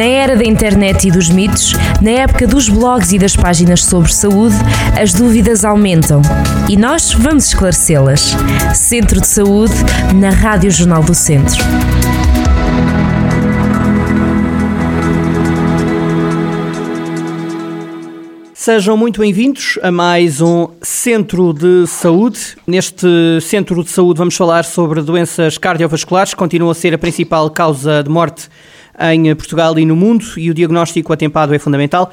Na era da internet e dos mitos, na época dos blogs e das páginas sobre saúde, as dúvidas aumentam. E nós vamos esclarecê-las. Centro de Saúde, na Rádio Jornal do Centro. Sejam muito bem-vindos a mais um Centro de Saúde. Neste Centro de Saúde vamos falar sobre doenças cardiovasculares, que continuam a ser a principal causa de morte em Portugal e no mundo e o diagnóstico atempado é fundamental.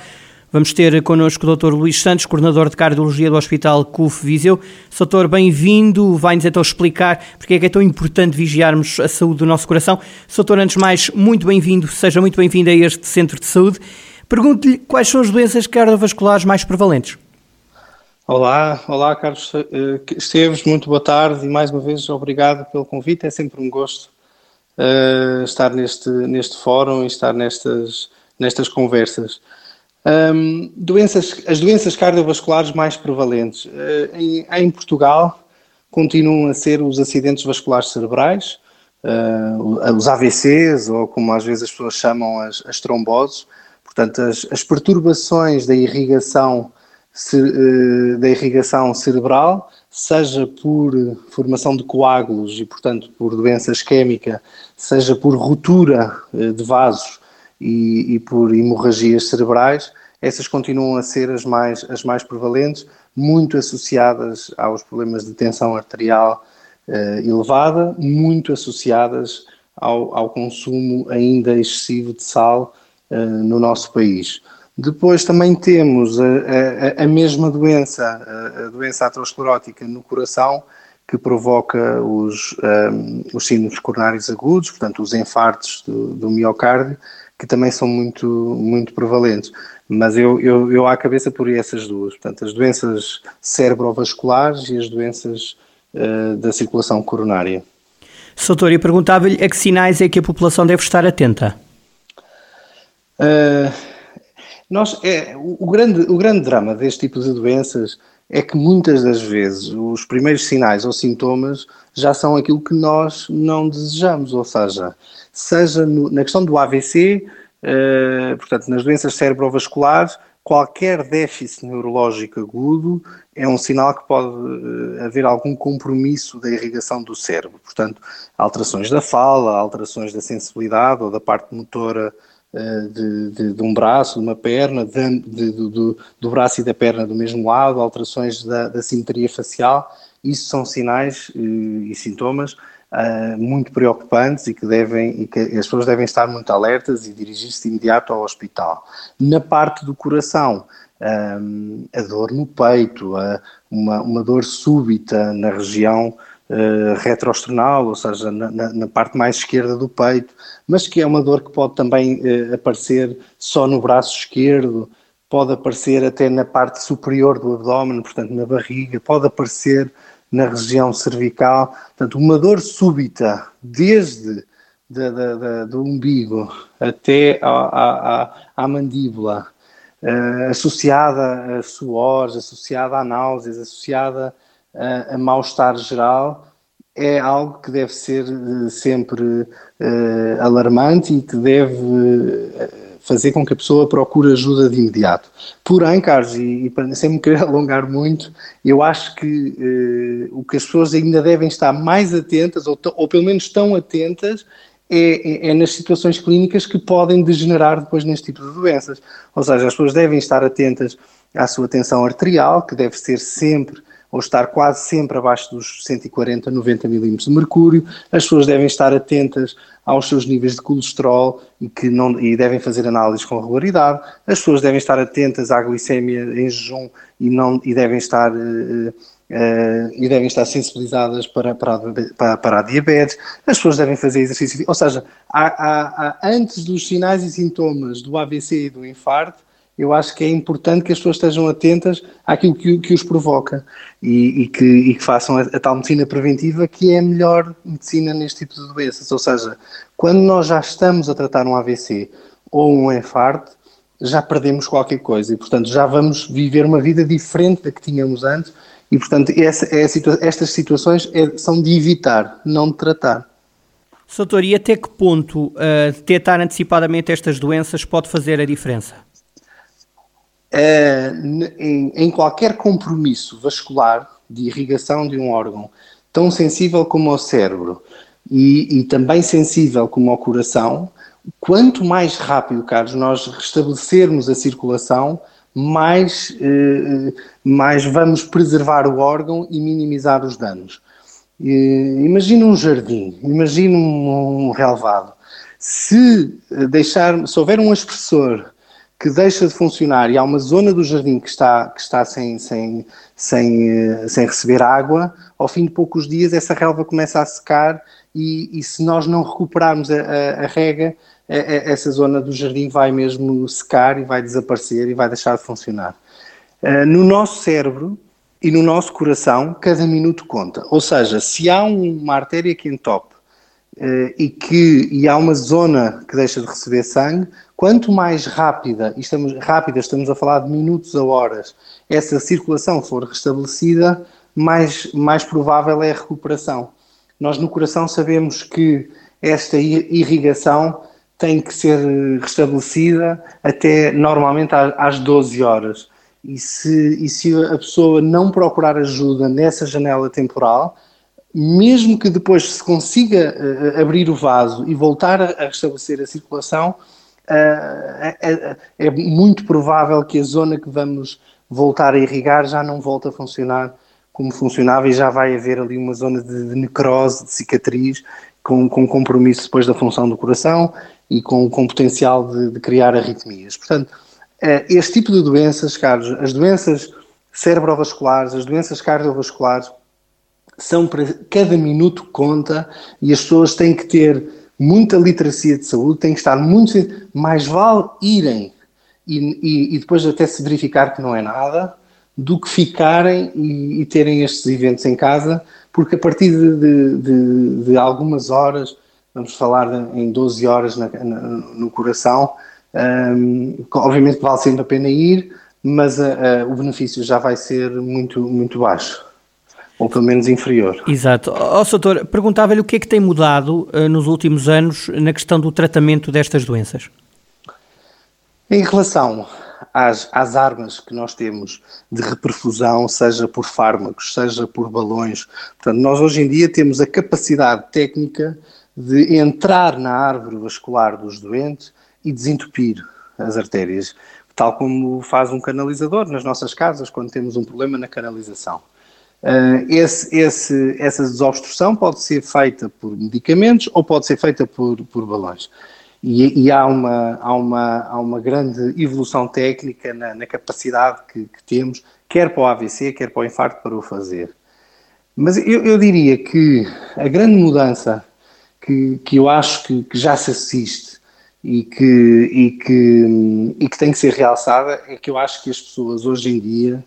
Vamos ter connosco o Dr. Luís Santos, coordenador de cardiologia do Hospital CUF Viseu. Doutor, bem-vindo. Vai-nos então explicar porque é que é tão importante vigiarmos a saúde do nosso coração. Doutor, antes de mais, muito bem-vindo. Seja muito bem-vindo a este Centro de Saúde. Pergunto-lhe quais são as doenças cardiovasculares mais prevalentes. Olá, olá Carlos eh, Esteves, muito boa tarde e mais uma vez obrigado pelo convite. É sempre um gosto uh, estar neste, neste fórum e estar nestas, nestas conversas. Um, doenças, as doenças cardiovasculares mais prevalentes uh, em, em, Portugal continuam a ser os acidentes vasculares cerebrais, uh, os AVCs, ou como às vezes as pessoas chamam as, as tromboses. Portanto, as, as perturbações da irrigação, da irrigação cerebral seja por formação de coágulos e, portanto, por doença isquémica, seja por ruptura eh, de vasos e, e, por hemorragias cerebrais, essas continuam a ser as mais, as mais prevalentes, muito associadas aos problemas de tensão arterial eh, elevada, muito associadas ao, ao, consumo ainda excessivo de sal eh, no nosso país. Depois também temos a, a, a mesma doença, a, a, doença aterosclerótica no coração, que provoca os, um, os síndromes coronários agudos, portanto os infartos do, do, miocárdio, que também são muito, muito prevalentes. Mas eu, eu, eu à cabeça por essas duas, portanto as doenças cerebrovasculares e as doenças uh, da circulação coronária. Soutor, eu perguntava-lhe a que sinais é que a população deve estar atenta? Uh, nós, é, o, o, grande, o grande drama deste tipo de doenças é que muitas das vezes os primeiros sinais ou sintomas já são aquilo que nós não desejamos, ou seja, seja no, na questão do AVC, eh, portanto, nas doenças cerebrovasculares, qualquer déficit neurológico agudo é um sinal que pode uh, haver algum compromisso da irrigação do cérebro. Portanto, alterações da fala, alterações da sensibilidade ou da parte motora eh, de, de, de, um braço, de uma perna, de, do, do, braço e da perna do mesmo lado, alterações da, da simetria facial, isso são sinais e, eh, e sintomas uh, muito preocupantes e que, devem, e que as pessoas devem estar muito alertas e dirigir-se imediato ao hospital. Na parte do coração, um, a dor no peito, uma, uma dor súbita na região uh, ou seja, na, na, na, parte mais esquerda do peito, mas que é uma dor que pode também uh, aparecer só no braço esquerdo, pode aparecer até na parte superior do abdômen, portanto na barriga, pode aparecer na região cervical, portanto uma dor súbita desde da, da, da, do umbigo até à, mandíbula, uh, associada a suores, associada a náuseas, associada a mal-estar geral é algo que deve ser uh, sempre uh, alarmante e que deve uh, fazer com que a pessoa procure ajuda de imediato. Porém, Carlos, e, e para sem me querer alongar muito, eu acho que o que as pessoas ainda devem estar mais atentas, ou, ou pelo menos tão atentas, é, é, é, nas situações clínicas que podem degenerar depois neste tipo de doenças. Ou seja, as pessoas devem estar atentas à sua tensão arterial, que deve ser sempre ou estar quase sempre abaixo dos 140, 90 milímetros de mercúrio. As pessoas devem estar atentas aos seus níveis de colesterol e, que não, e devem fazer análises com regularidade. As pessoas devem estar atentas à glicemia em jejum e, não, e devem estar... Uh, Uh, e devem estar sensibilizadas para, para, para, para, a diabetes, as pessoas devem fazer exercício, ou seja, há, há, há, antes dos sinais e sintomas do AVC e do infarto, eu acho que é importante que as pessoas estejam atentas àquilo que, que os provoca e, e, que, e que, façam a, a, tal medicina preventiva que é a melhor medicina neste tipo de doenças. Ou seja, quando nós já estamos a tratar um AVC ou um infarto, já perdemos qualquer coisa e, portanto, já vamos viver uma vida diferente da que tínhamos antes e, portanto, essa, é situa estas situações é, são de evitar, não de tratar. Doutor, e até que ponto uh, detectar antecipadamente estas doenças pode fazer a diferença? Uh, em, em, qualquer compromisso vascular de irrigação de um órgão tão sensível como o cérebro e, e também sensível como o coração, quanto mais rápido, Carlos, nós restabelecermos a circulação, mais, uh, mais vamos preservar o órgão e minimizar os danos. Imagina um jardim, imagina um, relevado. Se, deixar, se houver um expressor que deixa de funcionar e há uma zona do jardim que está, que está sem, sem, sem, eh, sem receber água, ao fim de poucos dias essa relva começa a secar e, e se nós não recuperarmos a, a, a rega, a, essa zona do jardim vai mesmo secar e vai desaparecer e vai deixar de funcionar. No nosso cérebro, e no nosso coração, cada minuto conta. Ou seja, se há uma artéria que entope e que e há uma zona que deixa de receber sangue, quanto mais rápida, e estamos, rápida, estamos a falar de minutos a horas, essa circulação for restabelecida, mais, mais provável é a recuperação. Nós no coração sabemos que esta irrigação tem que ser restabelecida até normalmente às 12 horas e se, e se a pessoa não procurar ajuda nessa janela temporal, mesmo que depois se consiga uh, abrir o vaso e voltar a, restabelecer a circulação, uh, é, muito provável que a zona que vamos voltar a irrigar já não volte a funcionar como funcionava e já vai haver ali uma zona de, de necrose, de cicatriz, com, com compromisso depois da função do coração e com, com potencial de, de criar arritmias. Portanto, este tipo de doenças, Carlos, as doenças cerebrovasculares, as doenças cardiovasculares, são para cada minuto conta e as pessoas têm que ter muita literacia de saúde, têm que estar muito. Mais vale irem e, e, e depois até se verificar que não é nada, do que ficarem e, e terem estes eventos em casa, porque a partir de, de, de, de algumas horas, vamos falar em 12 horas na, na, no coração, um, obviamente vale sempre a pena ir, mas a, a, o benefício já vai ser muito, muito baixo. Ou pelo menos inferior. Exato. Ó, oh, perguntava-lhe o que é que tem mudado uh, nos últimos anos na questão do tratamento destas doenças. Em relação às, às, armas que nós temos de reperfusão, seja por fármacos, seja por balões. Portanto, nós hoje em dia temos a capacidade técnica de entrar na árvore vascular dos doentes e desentupir as artérias, tal como faz um canalizador nas nossas casas quando temos um problema na canalização. Uh, esse, esse, essa desobstrução pode ser feita por medicamentos ou pode ser feita por, por balões. E, e há, uma, há, uma, há uma grande evolução técnica na, na capacidade que, que, temos, quer para o AVC, quer para o infarto, para o fazer. Mas eu, eu diria que a grande mudança que, que eu acho que, que já se assiste e que, e, que, e que tem que ser realçada é que eu acho que as pessoas hoje em dia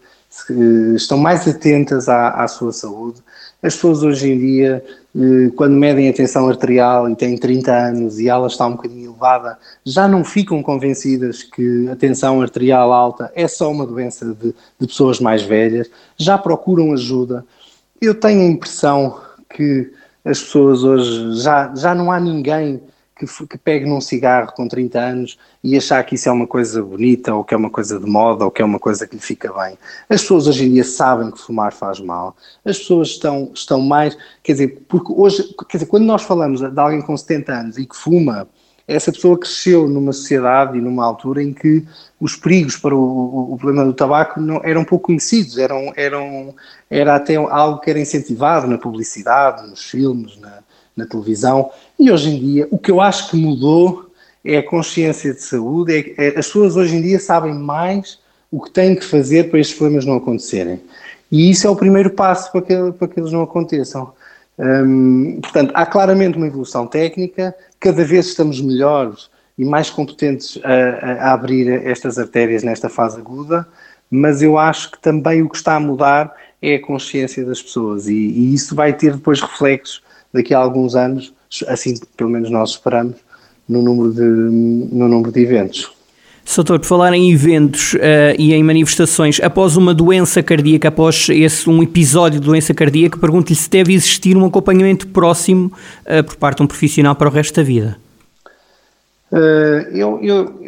estão mais atentas à, à sua saúde. As pessoas hoje em dia, eh, quando medem a tensão arterial e têm 30 anos e ela está um bocadinho elevada, já não ficam convencidas que a tensão arterial alta é só uma doença de, de pessoas mais velhas, já procuram ajuda. Eu tenho a impressão que as pessoas hoje já, já não há ninguém que, que pegue num cigarro com 30 anos e achar que isso é uma coisa bonita, ou que é uma coisa de moda, ou que é uma coisa que lhe fica bem. As pessoas hoje em dia sabem que fumar faz mal. As pessoas estão, estão mais. Quer dizer, porque hoje, quer dizer, quando nós falamos de alguém com 70 anos e que fuma, essa pessoa cresceu numa sociedade e numa altura em que os perigos para o, o, problema do tabaco não, eram pouco conhecidos, eram, eram, era até algo que era incentivado na publicidade, nos filmes, na, na televisão. E hoje em dia, o que eu acho que mudou é a consciência de saúde. É, é, as pessoas hoje em dia sabem mais o que têm que fazer para estes problemas não acontecerem. E isso é o primeiro passo para que, para que eles não aconteçam. Portanto, há claramente uma evolução técnica, cada vez estamos melhores e mais competentes a, a, abrir estas artérias nesta fase aguda, mas eu acho que também o que está a mudar é a consciência das pessoas e, e isso vai ter depois reflexos daqui a alguns anos, assim pelo menos nós esperamos, no número de, no número de eventos. Doutor, por falar em eventos uh, e em manifestações, após uma doença cardíaca, após esse, um episódio de doença cardíaca, pergunto-lhe se deve existir um acompanhamento próximo uh, por parte de um profissional para o resto da vida. Uh, eu, eu,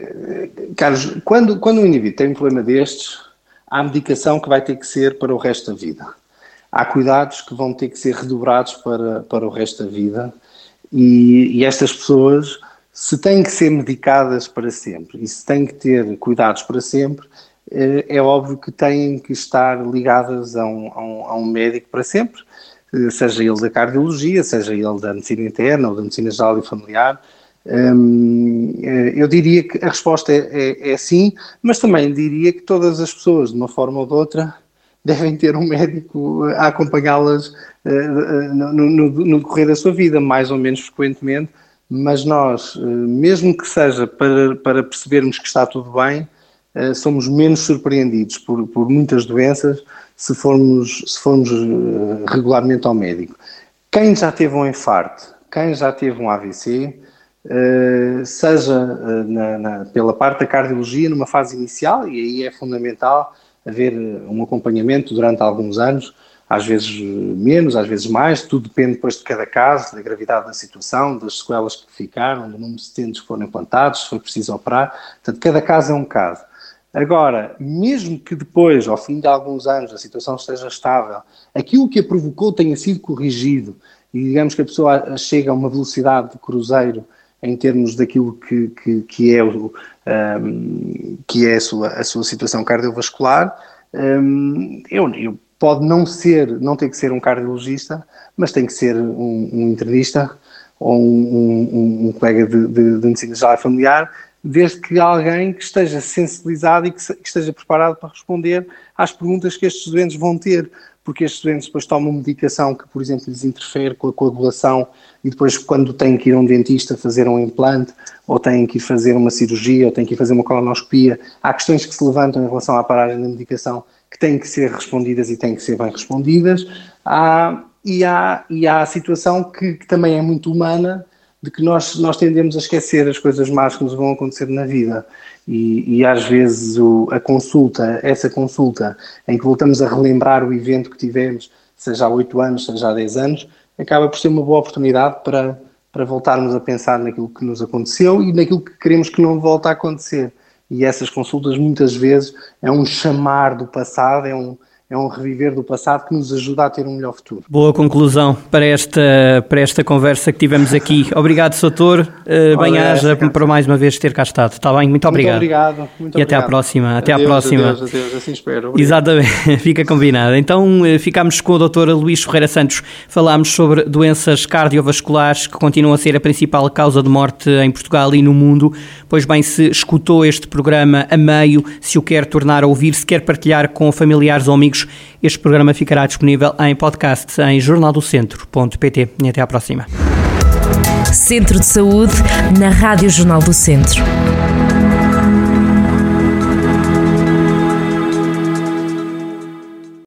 Carlos, quando, quando um indivíduo tem um problema destes, há medicação que vai ter que ser para o resto da vida. Há cuidados que vão ter que ser redobrados para, para o resto da vida e, e estas pessoas se têm que ser medicadas para sempre e se têm que ter cuidados para sempre, eh, é óbvio que têm que estar ligadas a um, a um, a um médico para sempre, eh, seja ele da cardiologia, seja ele da medicina interna ou da medicina geral e familiar. Hum, eh, eu diria que a resposta é, é, é sim, mas também diria que todas as pessoas, de uma forma ou de outra, devem ter um médico a acompanhá-las no, no, no decorrer da sua vida, mais ou menos frequentemente, mas nós, eh, mesmo que seja para, para percebermos que está tudo bem, eh, somos menos surpreendidos por, por muitas doenças se formos, se formos eh, regularmente ao médico. Quem já teve um infarto, quem já teve um AVC, seja na, na, pela parte da cardiologia numa fase inicial, e aí é fundamental haver um acompanhamento durante alguns anos, às vezes menos, às vezes mais, tudo depende depois de cada caso, da gravidade da situação, das sequelas que ficaram, do número de stents que foram implantados, se foi preciso operar, portanto, cada caso é um caso. Agora, mesmo que depois, ao fim de alguns anos, a situação esteja estável, aquilo que a provocou tenha sido corrigido e digamos que a pessoa chega a uma velocidade de cruzeiro em termos daquilo que, que, que é, o, um, que é a, sua, a sua situação cardiovascular, um, eu, eu pode não ser, não tem que ser um cardiologista, mas tem que ser um, um internista ou um, um, um colega de, de, de medicina geral familiar, desde que alguém que esteja sensibilizado e que, que, esteja preparado para responder às perguntas que estes doentes vão ter, porque estes doentes depois tomam medicação que, por exemplo, lhes interfere com a coagulação e depois quando têm que ir a um dentista fazer um implante, ou têm que ir fazer uma cirurgia, ou têm que ir fazer uma colonoscopia, há questões que se levantam em relação à paragem da medicação que têm que ser respondidas e têm que ser bem respondidas. Há, e, há, e há a situação que, que, também é muito humana de que nós, nós tendemos a esquecer as coisas más que nos vão acontecer na vida. E, e às vezes o, a consulta, essa consulta em que voltamos a relembrar o evento que tivemos, seja há 8 anos, seja há 10 anos, acaba por ser uma boa oportunidade para, para voltarmos a pensar naquilo que nos aconteceu e naquilo que queremos que não volte a acontecer e essas consultas muitas vezes é um chamar do passado, é um, é um reviver do passado que nos ajuda a ter um melhor futuro. Boa conclusão para esta, para esta conversa que tivemos aqui. Obrigado, Soutor. Uh, Bem-aja para mais uma vez ter cá estado. Está bem? Muito obrigado. Muito obrigado. Muito e até à próxima. Até adeus, à próxima. Adeus, adeus, assim espero. Obrigado. Exatamente, fica combinado. Então eh, ficamos com o Dr. Luís Ferreira Santos. Falámos sobre doenças cardiovasculares que continuam a ser a principal causa de morte em Portugal e no mundo. Pois bem, se escutou este programa a meio, se o quer tornar a ouvir, se quer partilhar com familiares ou amigos, este programa ficará disponível em podcast em jornaldocentro.pt. E até à próxima. Centro de Saúde, na Rádio Jornal do Centro.